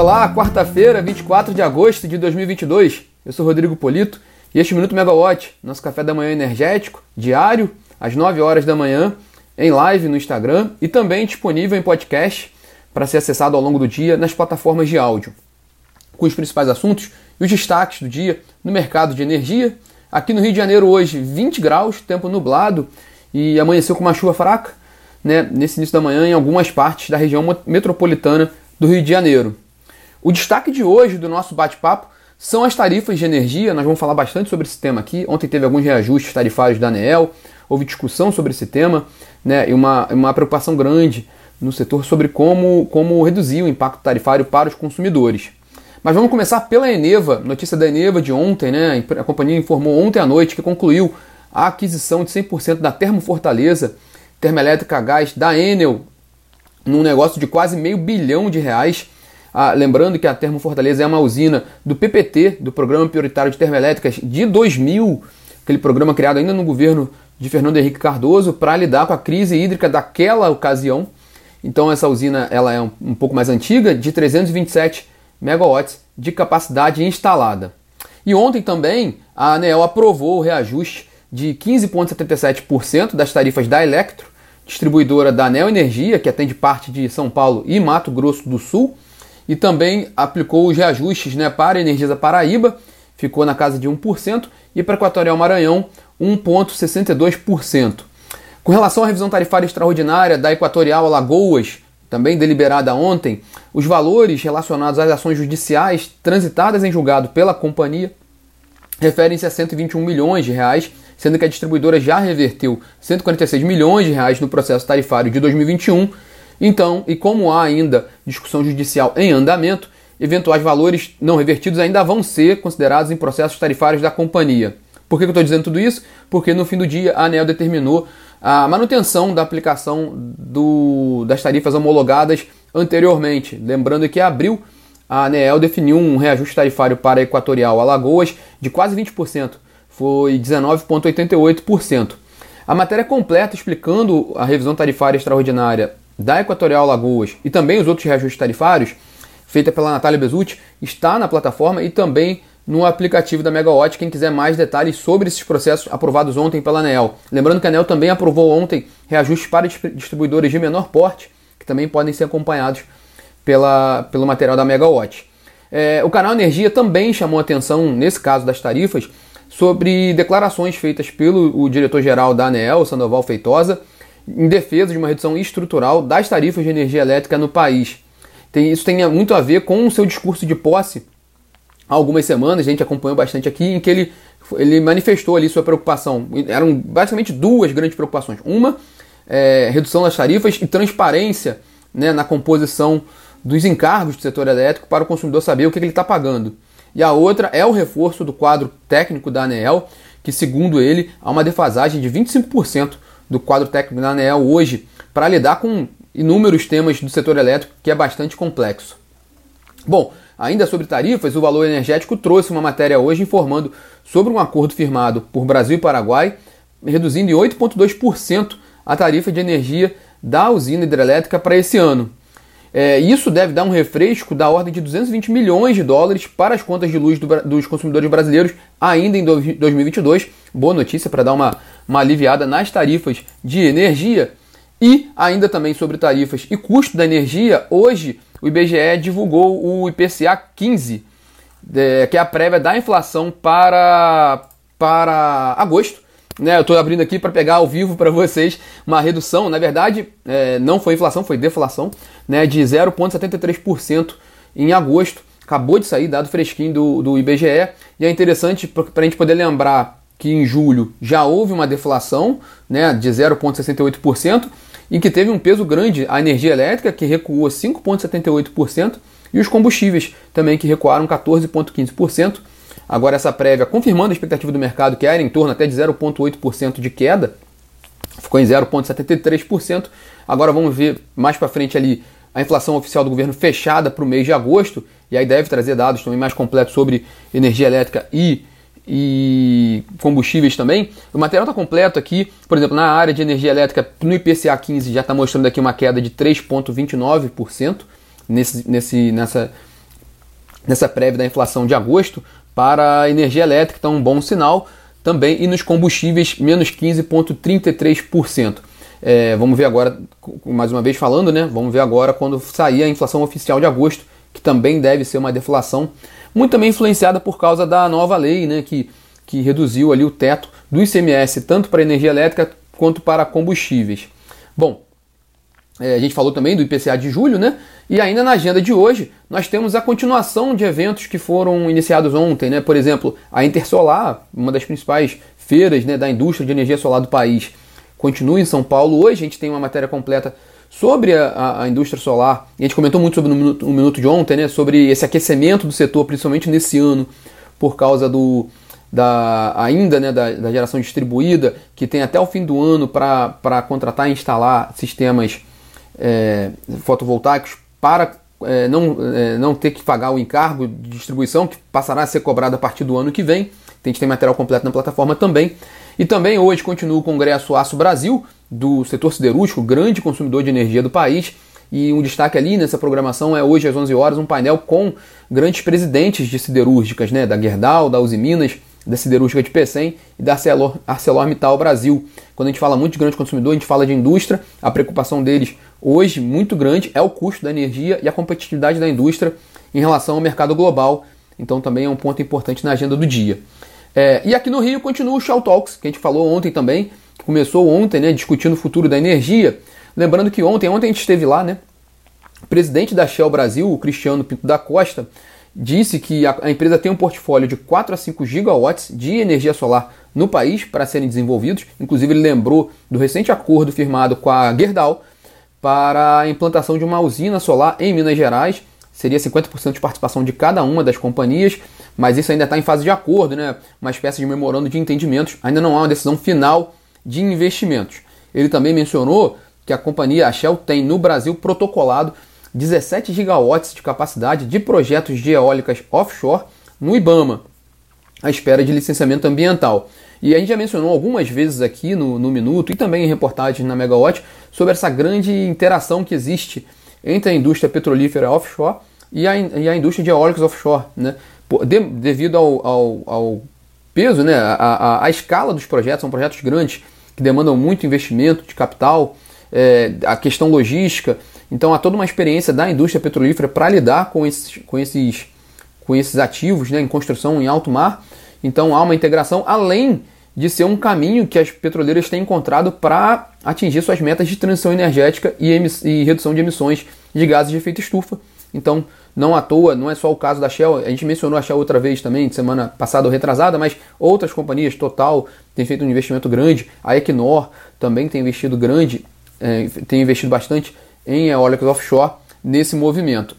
Olá, quarta-feira, 24 de agosto de 2022. Eu sou Rodrigo Polito e este Minuto Megawatt, nosso café da manhã energético, diário, às 9 horas da manhã, em live no Instagram e também disponível em podcast para ser acessado ao longo do dia nas plataformas de áudio. Com os principais assuntos e os destaques do dia no mercado de energia. Aqui no Rio de Janeiro hoje, 20 graus, tempo nublado e amanheceu com uma chuva fraca né, nesse início da manhã em algumas partes da região metropolitana do Rio de Janeiro. O destaque de hoje do nosso bate-papo são as tarifas de energia. Nós vamos falar bastante sobre esse tema aqui. Ontem teve alguns reajustes tarifários da ANEEL, houve discussão sobre esse tema né, e uma, uma preocupação grande no setor sobre como, como reduzir o impacto tarifário para os consumidores. Mas vamos começar pela Eneva, notícia da Eneva de ontem, né? A companhia informou ontem à noite que concluiu a aquisição de 100% da Termo Fortaleza, termoelétrica a gás da Enel, num negócio de quase meio bilhão de reais. Ah, lembrando que a Termo Fortaleza é uma usina do PPT, do Programa Prioritário de Termoelétricas de 2000, aquele programa criado ainda no governo de Fernando Henrique Cardoso para lidar com a crise hídrica daquela ocasião. Então essa usina ela é um, um pouco mais antiga, de 327 megawatts de capacidade instalada. E ontem também a ANEEL aprovou o reajuste de 15,77% das tarifas da Electro, distribuidora da Anel Energia, que atende parte de São Paulo e Mato Grosso do Sul, e também aplicou os reajustes né, para a Energisa Paraíba, ficou na casa de 1%, e para Equatorial Maranhão, 1,62%. Com relação à revisão tarifária extraordinária da Equatorial Alagoas, também deliberada ontem, os valores relacionados às ações judiciais transitadas em julgado pela companhia referem-se a 121 milhões de reais, sendo que a distribuidora já reverteu 146 milhões de reais no processo tarifário de 2021. Então, e como há ainda discussão judicial em andamento, eventuais valores não revertidos ainda vão ser considerados em processos tarifários da companhia. Por que eu estou dizendo tudo isso? Porque no fim do dia a ANEL determinou a manutenção da aplicação do, das tarifas homologadas anteriormente. Lembrando que em abril a ANEEL definiu um reajuste tarifário para Equatorial Alagoas de quase 20%, foi 19,88%. A matéria completa explicando a revisão tarifária extraordinária da Equatorial Alagoas e também os outros reajustes tarifários, feita pela Natália Bezutti, está na plataforma e também no aplicativo da Megawatt, quem quiser mais detalhes sobre esses processos aprovados ontem pela ANEL. Lembrando que a ANEL também aprovou ontem reajustes para distribuidores de menor porte, que também podem ser acompanhados pela, pelo material da Megawatt. É, o canal Energia também chamou atenção, nesse caso das tarifas, sobre declarações feitas pelo diretor-geral da ANEL, Sandoval Feitosa, em defesa de uma redução estrutural das tarifas de energia elétrica no país. Tem, isso tem muito a ver com o seu discurso de posse há algumas semanas, a gente acompanhou bastante aqui, em que ele, ele manifestou ali sua preocupação. Eram basicamente duas grandes preocupações. Uma, é, redução das tarifas e transparência né, na composição dos encargos do setor elétrico para o consumidor saber o que ele está pagando. E a outra é o reforço do quadro técnico da ANEEL, que segundo ele há uma defasagem de 25% do quadro técnico da ANEEL hoje para lidar com inúmeros temas do setor elétrico que é bastante complexo. Bom, Ainda sobre tarifas, o Valor Energético trouxe uma matéria hoje informando sobre um acordo firmado por Brasil e Paraguai, reduzindo em 8,2% a tarifa de energia da usina hidrelétrica para esse ano. É, isso deve dar um refresco da ordem de 220 milhões de dólares para as contas de luz do, dos consumidores brasileiros ainda em 2022. Boa notícia para dar uma, uma aliviada nas tarifas de energia. E ainda também sobre tarifas e custo da energia, hoje o IBGE divulgou o IPCA 15, que é a prévia da inflação para, para agosto. Né, eu estou abrindo aqui para pegar ao vivo para vocês uma redução, na verdade, é, não foi inflação, foi deflação, né, de 0,73% em agosto. Acabou de sair, dado fresquinho do, do IBGE, e é interessante para a gente poder lembrar que em julho já houve uma deflação né, de 0,68%, em que teve um peso grande a energia elétrica, que recuou 5,78%, e os combustíveis também, que recuaram 14,15%. Agora, essa prévia, confirmando a expectativa do mercado, que era em torno até de 0,8% de queda, ficou em 0,73%. Agora vamos ver mais para frente ali a inflação oficial do governo fechada para o mês de agosto, e aí deve trazer dados também mais completos sobre energia elétrica e e combustíveis também. O material está completo aqui, por exemplo, na área de energia elétrica, no IPCA 15 já está mostrando aqui uma queda de 3,29% nesse, nesse, nessa nessa prévia da inflação de agosto para a energia elétrica, então um bom sinal também, e nos combustíveis, menos 15,33%. É, vamos ver agora, mais uma vez falando, né? Vamos ver agora quando sair a inflação oficial de agosto, que também deve ser uma deflação, muito também influenciada por causa da nova lei, né? Que, que reduziu ali o teto do ICMS, tanto para energia elétrica quanto para combustíveis. Bom, é, a gente falou também do IPCA de julho, né? E ainda na agenda de hoje, nós temos a continuação de eventos que foram iniciados ontem, né? Por exemplo, a Intersolar, uma das principais feiras né, da indústria de energia solar do país, continua em São Paulo. Hoje a gente tem uma matéria completa sobre a, a, indústria solar. A gente comentou muito sobre no minuto, minuto de ontem, né, sobre esse aquecimento do setor, principalmente nesse ano, por causa do da ainda né, da, da geração distribuída, que tem até o fim do ano para contratar e instalar sistemas é, fotovoltaicos para é, não, é, não ter que pagar o encargo de distribuição, que passará a ser cobrado a partir do ano que vem. A gente tem material completo na plataforma também. E também hoje continua o Congresso Aço Brasil, do setor siderúrgico, grande consumidor de energia do país. E um destaque ali nessa programação é hoje às 11 horas um painel com grandes presidentes de siderúrgicas, né, da Gerdau, da Uzi Minas, da siderúrgica de Pecém e da Arcelor, ArcelorMittal Brasil. Quando a gente fala muito de grande consumidor, a gente fala de indústria, a preocupação deles hoje muito grande é o custo da energia e a competitividade da indústria em relação ao mercado global. Então também é um ponto importante na agenda do dia. É, e aqui no Rio continua o Shell Talks, que a gente falou ontem também, que começou ontem, né, discutindo o futuro da energia. Lembrando que ontem, ontem a gente esteve lá, né? O presidente da Shell Brasil, o Cristiano Pinto da Costa, disse que a, empresa tem um portfólio de 4 a 5 gigawatts de energia solar no país para serem desenvolvidos. Inclusive, ele lembrou do recente acordo firmado com a Gerdau para a implantação de uma usina solar em Minas Gerais. Seria 50% de participação de cada uma das companhias mas isso ainda está em fase de acordo, né? uma espécie de memorando de entendimentos, ainda não há uma decisão final de investimentos. Ele também mencionou que a companhia a Shell tem no Brasil protocolado 17 gigawatts de capacidade de projetos de eólicas offshore no IBAMA, à espera de licenciamento ambiental. E a gente já mencionou algumas vezes aqui no, no Minuto e também em reportagens na Megawatt sobre essa grande interação que existe entre a indústria petrolífera offshore e a, e a indústria de eólicas offshore. Né? de, devido ao, ao, ao, peso, né, a, a, a, escala dos projetos, são projetos grandes que demandam muito investimento de capital, é, a questão logística. Então há toda uma experiência da indústria petrolífera para lidar com esses, com, esses, com esses ativos né, em construção em alto mar. Então há uma integração, além de ser um caminho que as petroleiras têm encontrado para atingir suas metas de transição energética e, e redução de emissões de gases de efeito estufa. Então, não à toa, não é só o caso da Shell, a gente mencionou a Shell outra vez também, semana passada ou retrasada, mas outras companhias, Total, tem feito um investimento grande, a Equinor também tem investido grande, é, tem investido bastante em eólicas offshore nesse movimento.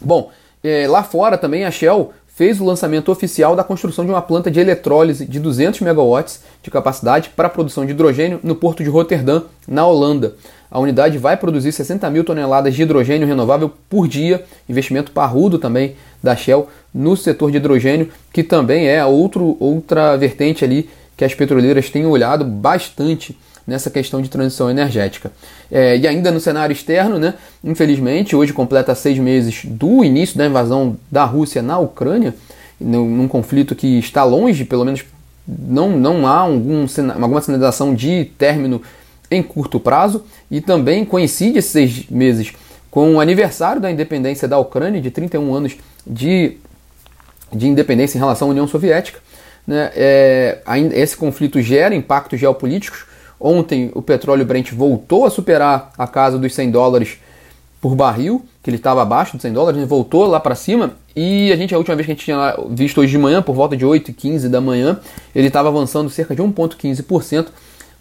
Bom, é, lá fora também a Shell fez o lançamento oficial da construção de uma planta de eletrólise de 200 megawatts de capacidade para a produção de hidrogênio no porto de Roterdã, na Holanda. A unidade vai produzir 60 mil toneladas de hidrogênio renovável por dia, investimento parrudo também da Shell no setor de hidrogênio, que também é outro, outra vertente ali que as petroleiras têm olhado bastante nessa questão de transição energética. É, e ainda no cenário externo, né, infelizmente, hoje completa seis meses do início da invasão da Rússia na Ucrânia, num, num conflito que está longe, pelo menos não, não há algum, alguma sinalização de término em curto prazo e também coincide esses seis meses com o aniversário da independência da Ucrânia, de 31 anos de, de independência em relação à União Soviética. Né? É, esse conflito gera impactos geopolíticos. Ontem o petróleo Brent voltou a superar a casa dos 100 dólares por barril, que ele estava abaixo de 100 dólares, voltou lá para cima e a gente, a última vez que a gente tinha visto hoje de manhã, por volta de 8 e 15 da manhã, ele estava avançando cerca de 1,15%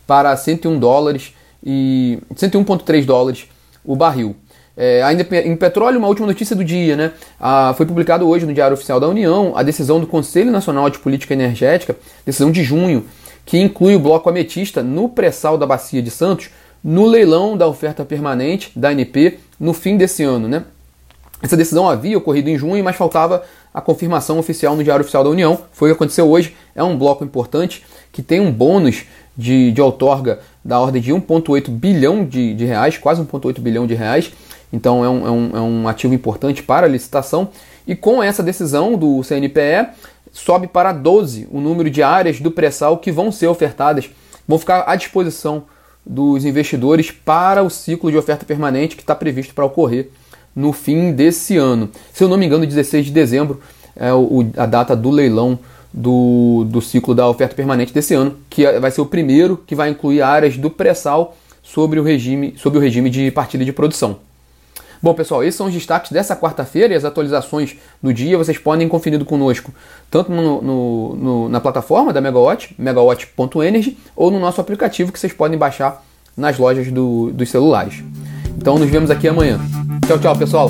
para 101 dólares e 101,3 dólares o barril. É, ainda em petróleo, uma última notícia do dia, né? Ah, foi publicado hoje no Diário Oficial da União a decisão do Conselho Nacional de Política Energética, decisão de junho, que inclui o bloco ametista no pré-sal da Bacia de Santos no leilão da oferta permanente da ANP no fim desse ano, né? Essa decisão havia ocorrido em junho, mas faltava a confirmação oficial no Diário Oficial da União. Foi o que aconteceu hoje. É um bloco importante que tem um bônus de, de outorga da ordem de 1,8 bilhão de, de reais, quase 1,8 bilhão de reais. Então é um, é, um, é um ativo importante para a licitação. E com essa decisão do CNPE, sobe para 12 o número de áreas do pré-sal que vão ser ofertadas, vão ficar à disposição dos investidores para o ciclo de oferta permanente que está previsto para ocorrer no fim desse ano. Se eu não me engano, 16 de dezembro é a data do leilão do, do ciclo da oferta permanente desse ano, que é, vai ser o primeiro que vai incluir áreas do pré-sal sobre o regime, sobre o regime de partilha de produção. Bom, pessoal, esses são os destaques dessa quarta-feira e as atualizações do dia vocês podem conferir conosco, tanto no, no, no, na plataforma da Megawatt, megawatt.energy, ou no nosso aplicativo que vocês podem baixar nas lojas do, dos celulares. Então nos vemos aqui amanhã. Tchau, tchau, pessoal!